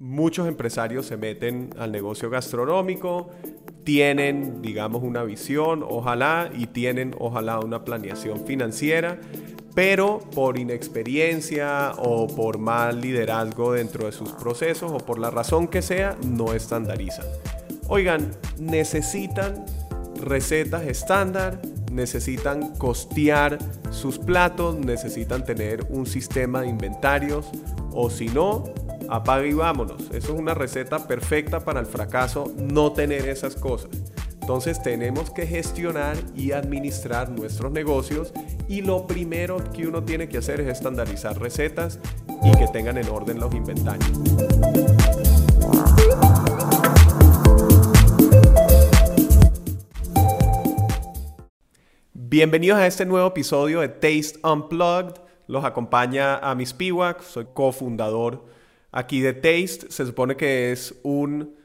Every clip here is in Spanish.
muchos empresarios se meten al negocio gastronómico, tienen, digamos, una visión, ojalá, y tienen, ojalá, una planeación financiera, pero por inexperiencia o por mal liderazgo dentro de sus procesos o por la razón que sea, no estandarizan. Oigan, necesitan recetas estándar, necesitan costear sus platos, necesitan tener un sistema de inventarios o si no, apaga y vámonos. Eso es una receta perfecta para el fracaso, no tener esas cosas. Entonces tenemos que gestionar y administrar nuestros negocios y lo primero que uno tiene que hacer es estandarizar recetas y que tengan en orden los inventarios. Bienvenidos a este nuevo episodio de Taste Unplugged. Los acompaña a Miss Piwak, soy cofundador aquí de Taste. Se supone que es un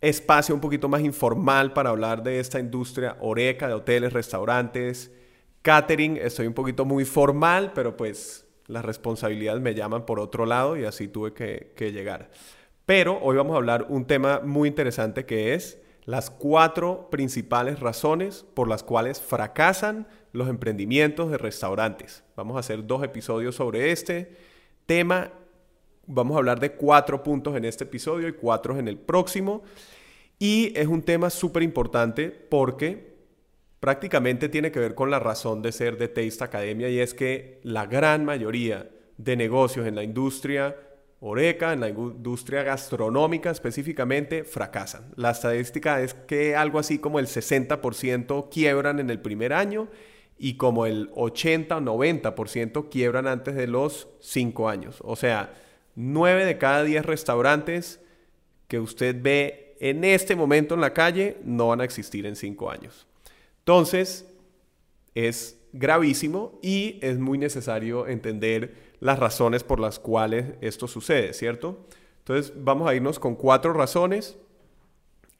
espacio un poquito más informal para hablar de esta industria oreca, de hoteles, restaurantes, catering. Estoy un poquito muy formal, pero pues las responsabilidades me llaman por otro lado y así tuve que, que llegar. Pero hoy vamos a hablar un tema muy interesante que es las cuatro principales razones por las cuales fracasan los emprendimientos de restaurantes. Vamos a hacer dos episodios sobre este tema. Vamos a hablar de cuatro puntos en este episodio y cuatro en el próximo. Y es un tema súper importante porque prácticamente tiene que ver con la razón de ser de Taste Academia y es que la gran mayoría de negocios en la industria Oreca, en la industria gastronómica específicamente, fracasan. La estadística es que algo así como el 60% quiebran en el primer año y como el 80 o 90% quiebran antes de los 5 años. O sea, 9 de cada 10 restaurantes que usted ve en este momento en la calle no van a existir en 5 años. Entonces, es gravísimo y es muy necesario entender las razones por las cuales esto sucede, ¿cierto? Entonces vamos a irnos con cuatro razones.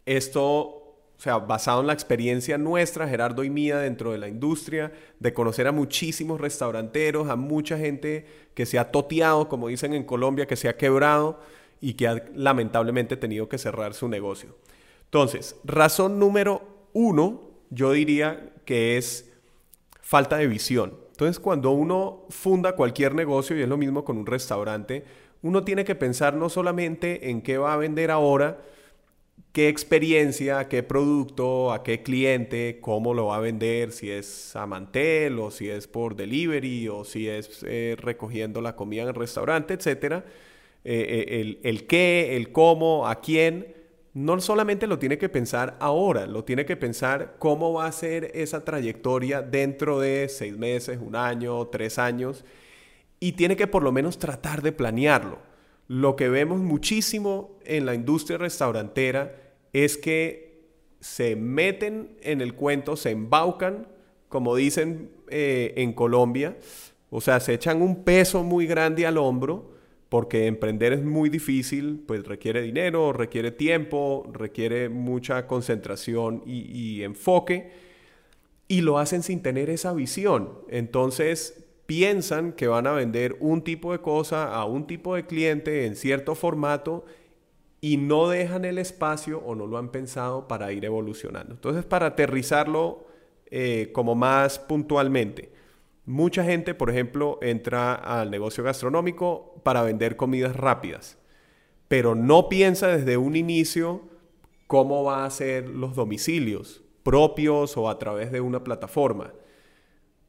Esto, o sea, basado en la experiencia nuestra, Gerardo y mía, dentro de la industria, de conocer a muchísimos restauranteros, a mucha gente que se ha toteado, como dicen en Colombia, que se ha quebrado y que ha lamentablemente tenido que cerrar su negocio. Entonces, razón número uno, yo diría que es falta de visión. Entonces, cuando uno funda cualquier negocio, y es lo mismo con un restaurante, uno tiene que pensar no solamente en qué va a vender ahora, qué experiencia, qué producto, a qué cliente, cómo lo va a vender, si es a mantel o si es por delivery o si es eh, recogiendo la comida en el restaurante, etc. Eh, eh, el, el qué, el cómo, a quién no solamente lo tiene que pensar ahora, lo tiene que pensar cómo va a ser esa trayectoria dentro de seis meses, un año, tres años, y tiene que por lo menos tratar de planearlo. Lo que vemos muchísimo en la industria restaurantera es que se meten en el cuento, se embaucan, como dicen eh, en Colombia, o sea, se echan un peso muy grande al hombro porque emprender es muy difícil, pues requiere dinero, requiere tiempo, requiere mucha concentración y, enfoque, y lo hacen sin tener esa visión. Entonces piensan que van a vender un tipo de cosa a un tipo de cliente en cierto formato y no dejan el espacio o no lo han pensado para ir evolucionando. Entonces, para aterrizarlo eh, como más puntualmente, Mucha gente, por ejemplo, entra al negocio gastronómico para vender comidas rápidas, pero no piensa desde un inicio cómo va a ser los domicilios propios o a través de una plataforma.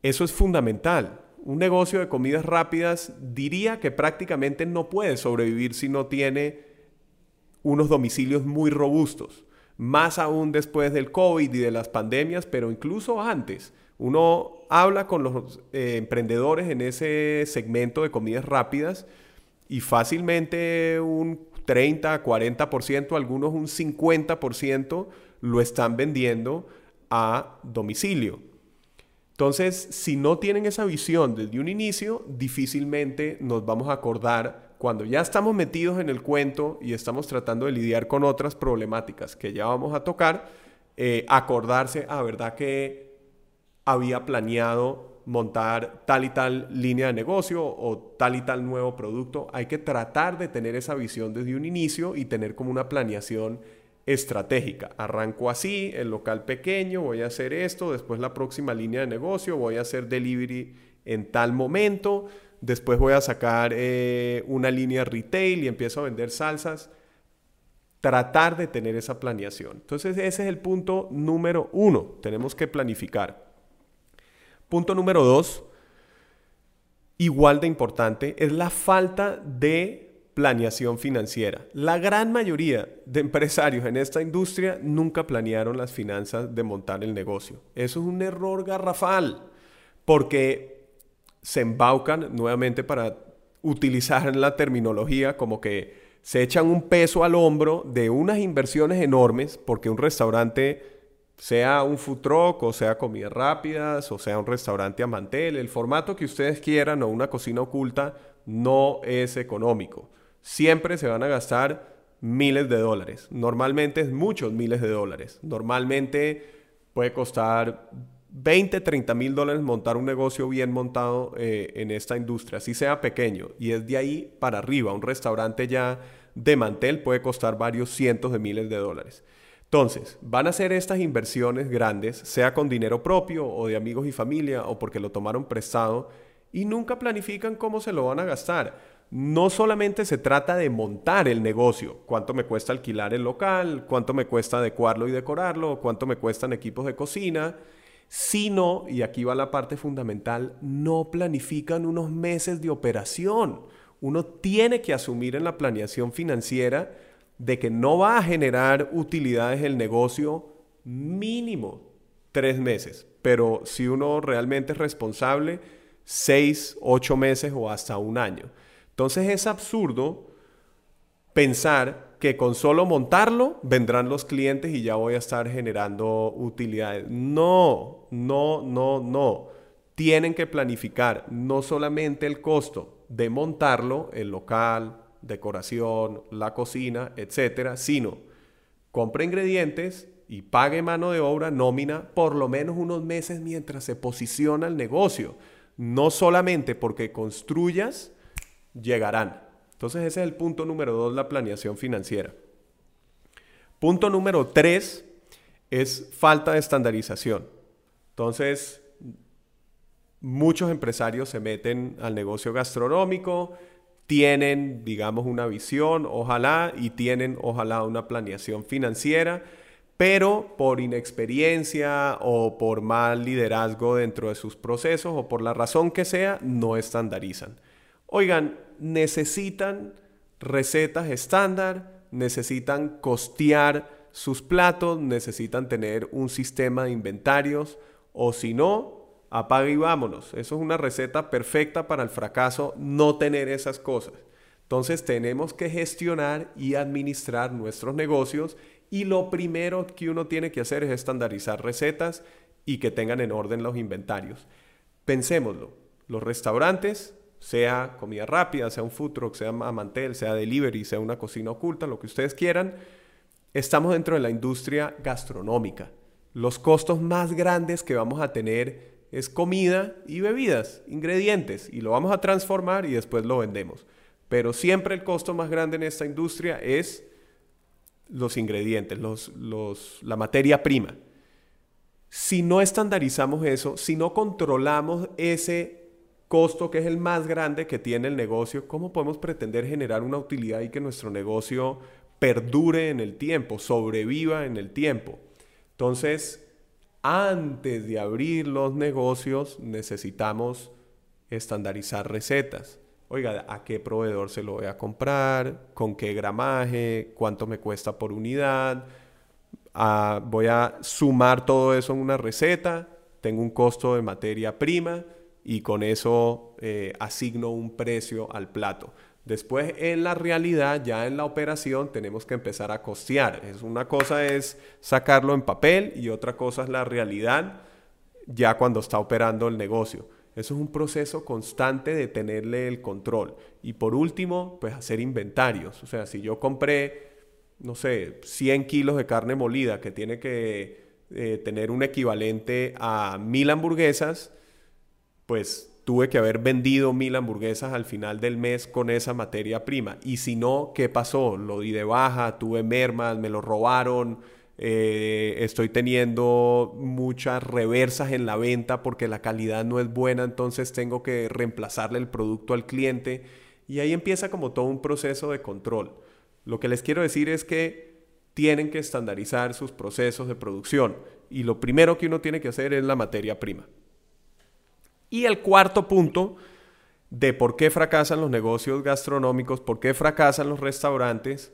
Eso es fundamental. Un negocio de comidas rápidas diría que prácticamente no puede sobrevivir si no tiene unos domicilios muy robustos, más aún después del COVID y de las pandemias, pero incluso antes. Uno habla con los eh, emprendedores en ese segmento de comidas rápidas y fácilmente un 30, 40%, algunos un 50% lo están vendiendo a domicilio. Entonces, si no tienen esa visión desde un inicio, difícilmente nos vamos a acordar cuando ya estamos metidos en el cuento y estamos tratando de lidiar con otras problemáticas que ya vamos a tocar, eh, acordarse, a ah, verdad que había planeado montar tal y tal línea de negocio o tal y tal nuevo producto. Hay que tratar de tener esa visión desde un inicio y tener como una planeación estratégica. Arranco así, el local pequeño, voy a hacer esto, después la próxima línea de negocio, voy a hacer delivery en tal momento, después voy a sacar eh, una línea retail y empiezo a vender salsas. Tratar de tener esa planeación. Entonces ese es el punto número uno. Tenemos que planificar. Punto número dos, igual de importante, es la falta de planeación financiera. La gran mayoría de empresarios en esta industria nunca planearon las finanzas de montar el negocio. Eso es un error garrafal porque se embaucan nuevamente para utilizar la terminología como que se echan un peso al hombro de unas inversiones enormes porque un restaurante sea un food truck o sea comidas rápidas o sea un restaurante a mantel, el formato que ustedes quieran o una cocina oculta no es económico siempre se van a gastar miles de dólares. Normalmente es muchos miles de dólares. Normalmente puede costar 20, 30 mil dólares montar un negocio bien montado eh, en esta industria, así sea pequeño. Y es de ahí para arriba. Un restaurante ya de mantel puede costar varios cientos de miles de dólares. Entonces, van a hacer estas inversiones grandes, sea con dinero propio o de amigos y familia o porque lo tomaron prestado y nunca planifican cómo se lo van a gastar no solamente se trata de montar el negocio, cuánto me cuesta alquilar el local, cuánto me cuesta adecuarlo y decorarlo, cuánto me cuestan equipos de cocina, sino, y aquí va la parte fundamental, no planifican unos meses de operación. Uno tiene que asumir en la planeación financiera de que no va a generar utilidades el negocio mínimo tres meses, pero si uno realmente es responsable, seis, ocho meses o hasta un año. Entonces es absurdo pensar que con solo montarlo vendrán los clientes y ya voy a estar generando utilidades. No, no, no, no. Tienen que planificar no solamente el costo de montarlo, el local, decoración, la cocina, etcétera, sino compre ingredientes y pague mano de obra nómina por lo menos unos meses mientras se posiciona el negocio. No solamente porque construyas llegarán. Entonces ese es el punto número dos, la planeación financiera. Punto número tres es falta de estandarización. Entonces, muchos empresarios se meten al negocio gastronómico, tienen, digamos, una visión, ojalá, y tienen, ojalá, una planeación financiera, pero por inexperiencia o por mal liderazgo dentro de sus procesos o por la razón que sea, no estandarizan. Oigan, necesitan recetas estándar, necesitan costear sus platos, necesitan tener un sistema de inventarios o si no, apaga y vámonos. Eso es una receta perfecta para el fracaso, no tener esas cosas. Entonces tenemos que gestionar y administrar nuestros negocios y lo primero que uno tiene que hacer es estandarizar recetas y que tengan en orden los inventarios. Pensémoslo, los restaurantes sea comida rápida, sea un food truck, sea mantel, sea delivery, sea una cocina oculta, lo que ustedes quieran, estamos dentro de la industria gastronómica. Los costos más grandes que vamos a tener es comida y bebidas, ingredientes, y lo vamos a transformar y después lo vendemos. Pero siempre el costo más grande en esta industria es los ingredientes, la materia prima. Si no estandarizamos eso, si no controlamos ese costo que es el más grande que tiene el negocio, ¿cómo podemos pretender generar una utilidad y que nuestro negocio perdure en el tiempo, sobreviva en el tiempo? Entonces, antes de abrir los negocios necesitamos estandarizar recetas. Oiga, ¿a qué proveedor se lo voy a comprar? ¿Con qué gramaje? ¿Cuánto me cuesta por unidad? Ah, voy a sumar todo eso en una receta. Tengo un costo de materia prima y con eso eh, asigno un precio al plato. Después en la realidad, ya en la operación, tenemos que empezar a costear. Es una cosa es sacarlo en papel y otra cosa es la realidad ya cuando está operando el negocio. Eso es un proceso constante de tenerle el control. Y por último, pues hacer inventarios. O sea, si yo compré, no sé, 100 kilos de carne molida que tiene que eh, tener un equivalente a mil hamburguesas, pues tuve que haber vendido mil hamburguesas al final del mes con esa materia prima. Y si no, ¿qué pasó? Lo di de baja, tuve mermas, me lo robaron, eh, estoy teniendo muchas reversas en la venta porque la calidad no es buena, entonces tengo que reemplazarle el producto al cliente. Y ahí empieza como todo un proceso de control. Lo que les quiero decir es que tienen que estandarizar sus procesos de producción y lo primero que uno tiene que hacer es la materia prima. Y el cuarto punto de por qué fracasan los negocios gastronómicos, por qué fracasan los restaurantes,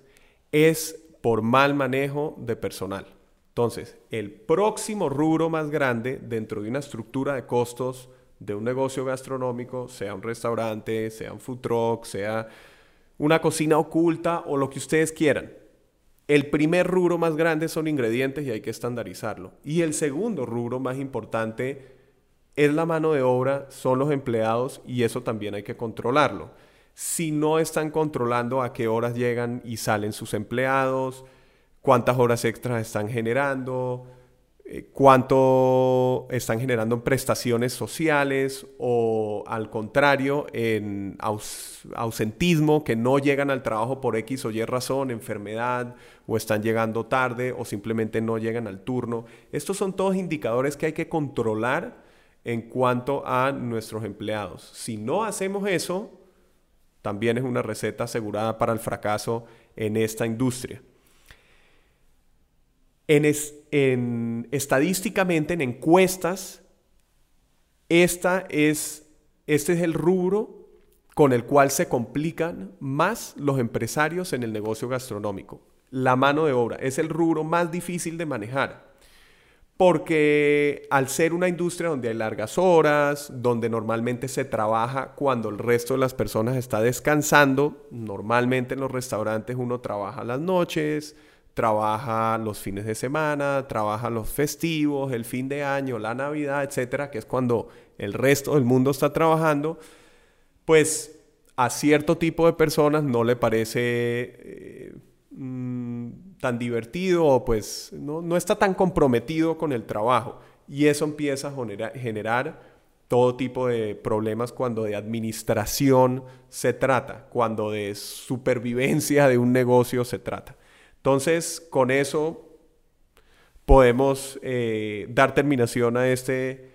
es por mal manejo de personal. Entonces, el próximo rubro más grande dentro de una estructura de costos de un negocio gastronómico, sea un restaurante, sea un food truck, sea una cocina oculta o lo que ustedes quieran. El primer rubro más grande son ingredientes y hay que estandarizarlo. Y el segundo rubro más importante es la mano de obra, son los empleados y eso también hay que controlarlo. Si no están controlando a qué horas llegan y salen sus empleados, cuántas horas extras están generando, eh, cuánto están generando en prestaciones sociales o al contrario en ausentismo, que no llegan al trabajo por X o Y razón, enfermedad o están llegando tarde o simplemente no llegan al turno. Estos son todos indicadores que hay que controlar en cuanto a nuestros empleados. Si no hacemos eso, también es una receta asegurada para el fracaso en esta industria. En, estadísticamente, en encuestas, esta es, este es el rubro con el cual se complican más los empresarios en el negocio gastronómico. La mano de obra es el rubro más difícil de manejar porque al ser una industria donde hay largas horas, donde normalmente se trabaja cuando el resto de las personas está descansando, normalmente en los restaurantes uno trabaja las noches, trabaja los fines de semana, trabaja los festivos, el fin de año, la Navidad, etcétera, que es cuando el resto del mundo está trabajando, pues a cierto tipo de personas no le parece eh, tan divertido o pues no, está tan comprometido con el trabajo. Y eso empieza a generar, todo tipo de problemas cuando de administración se trata, cuando de supervivencia de un negocio se trata. Entonces, con eso podemos eh, dar terminación a este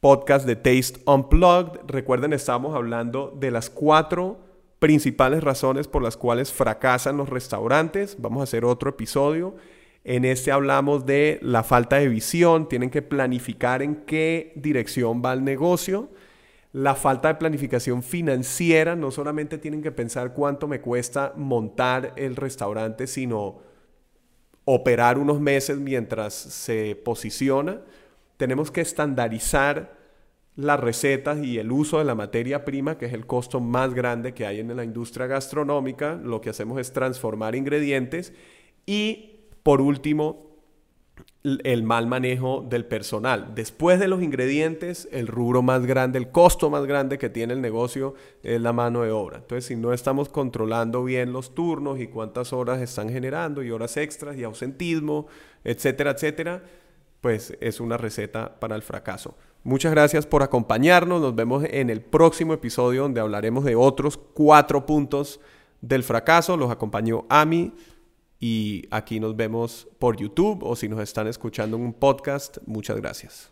podcast de Taste Unplugged. Recuerden, estamos hablando de las cuatro principales razones por las cuales fracasan los restaurantes. Vamos a hacer otro episodio. En este hablamos de la falta de visión, tienen que planificar en qué dirección va el negocio. La falta de planificación financiera, no solamente tienen que pensar cuánto me cuesta montar el restaurante, sino operar unos meses mientras se posiciona. Tenemos que estandarizar las recetas y el uso de la materia prima, que es el costo más grande que hay en la industria gastronómica. Lo que hacemos es transformar ingredientes y, por último, el mal manejo del personal. Después de los ingredientes, el rubro más grande, el costo más grande que tiene el negocio es la mano de obra. Entonces, si no estamos controlando bien los turnos y cuántas horas están generando y horas extras y ausentismo, etcétera, etcétera, pues es una receta para el fracaso. Muchas gracias por acompañarnos. Nos vemos en el próximo episodio donde hablaremos de otros cuatro puntos del fracaso. Los acompañó Ami y aquí nos vemos por YouTube o si nos están escuchando en un podcast. Muchas gracias.